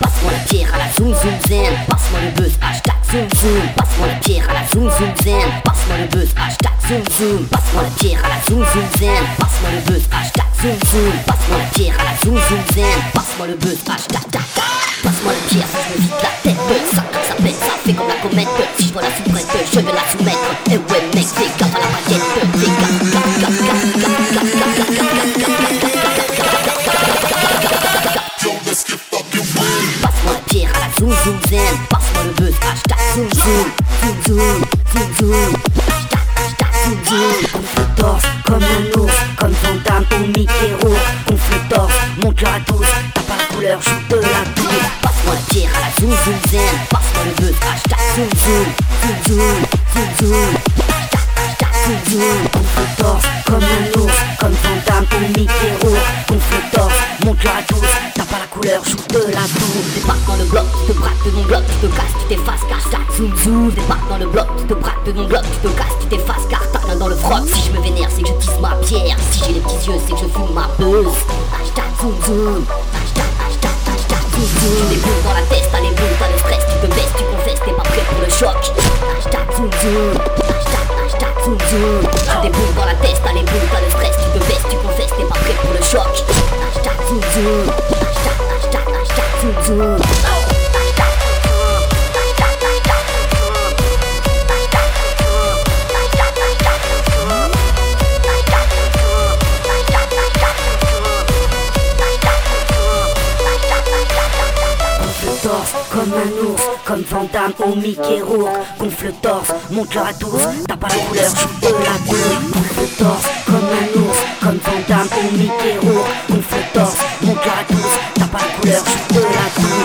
Passe-moi la pierre à la zoom zoom zen Passe-moi le buzz, hashtag zoom zoom. Passe-moi la pierre à la zoom zoom zen Passe-moi le buzz, hashtag zoom zoom. Passe-moi la pierre à la zoom zoom zen Passe-moi le buzz, hashtag zoom zoom Passe-moi la pierre à la zoom zoom zen Passe-moi le buzz, hashtag Passe-moi la pierre, je me vide la tête Ça ça pète, ça fait comme la comète Si je dois la soumettre, je vais la soumettre Et ouais mec, fais gaffe à la baguette Fais gaffe, gaffe, gaffe, gaffe, gaffe, gaffe, gaffe, gaffe, gaffe, gaffe, Passe-moi la pierre zoom zoom zen Passe-moi le buzz, hashtag zoom zoom Zoom zoom, zoom zoom couleur, joue de la tour Passe-moi la pierre à la zoom zoom zen Passe-moi le buzz, hashtag zoom zoom Zoom zoom, zoom zoom zoom. Zoom le torse comme un ours Comme fantôme ou Mickey Rourke. Le torse, montre-le à tous T'as pas la couleur, joue de la tour Débarque dans le bloc, tu te braques de mon bloc Tu te casses, tu t'effaces, car stack, zoom. Zoom Débarque dans le bloc, tu te braques de mon bloc Tu te casses, tu t'effaces, car t'as rien dans le froc. Si je me vénère, c'est que je tisse ma pierre. Si j'ai les petits yeux, c'est que je fume ma buzz. Hashtag zoom zoom zoom Tu déboules dans la tête, t'as les boules, t'as le stress. Tu te baisses, tu confesses, t'es pas prêt pour le choc. Hashtag zoom zoom Hashtag, hashtag, hashtag zoom zoom comme un ours, comme Vandame au Mickey Rourke. Gonfle le torse, montre-le à tous, t'as pas la couleur, joue de la tour. Gonfle le torse comme un ours, comme Vandame au Mickey Rourke. Gonfle le torse, montre-le à tous, t'as pas la couleur, joue de la tour.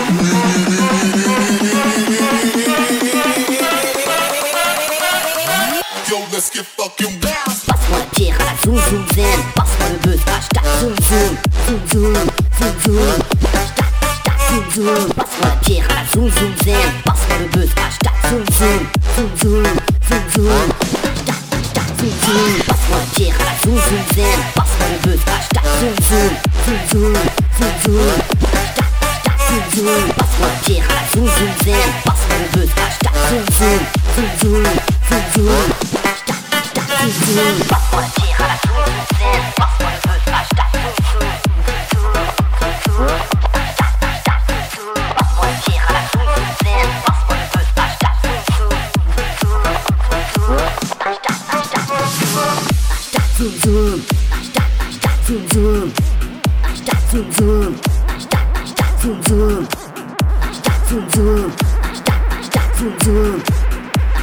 Yo, let's get fucking wild. Passe-moi la pierre à la zoom zoom zen Passe-moi le buzz, hashtag zoom zoom Zoom zoom, zoom zoom Passe-moi la pierre zoom zoom zen Passe-moi le buzz, hashtag zoom zoom Zoom zoom, zoom zoom Passe-moi la pierre zoom zoom zen Passe-moi le buzz, hashtag zoom zoom Zoom zoom, zoom zoom Hashtag, hashtag zoom zoom Passe-moi la pierre zoom zoom zen Passe-moi le buzz, hashtag zoom zoom Zoom zoom, zoom zoom Hashtag, hashtag zoom zoom Passe-moi la pierre Zoom, zoom, zoom, zoom, zoom, zoom, zoom, zoom, zoom, zoom, zoom, zoom, zoom, zoom, zoom, zoom. Stadt Stadt zum zum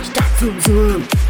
Stadt zum zum